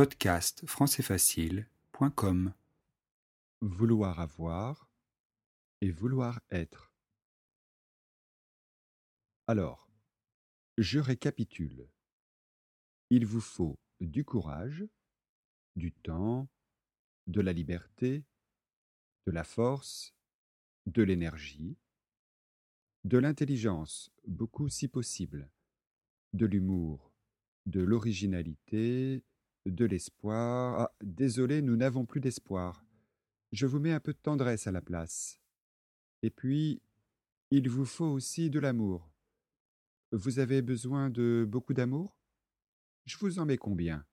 Podcast françaisfacile.com Vouloir avoir et vouloir être. Alors, je récapitule. Il vous faut du courage, du temps, de la liberté, de la force, de l'énergie, de l'intelligence, beaucoup si possible, de l'humour, de l'originalité, de l'espoir. Ah, désolé, nous n'avons plus d'espoir. Je vous mets un peu de tendresse à la place. Et puis, il vous faut aussi de l'amour. Vous avez besoin de beaucoup d'amour? Je vous en mets combien?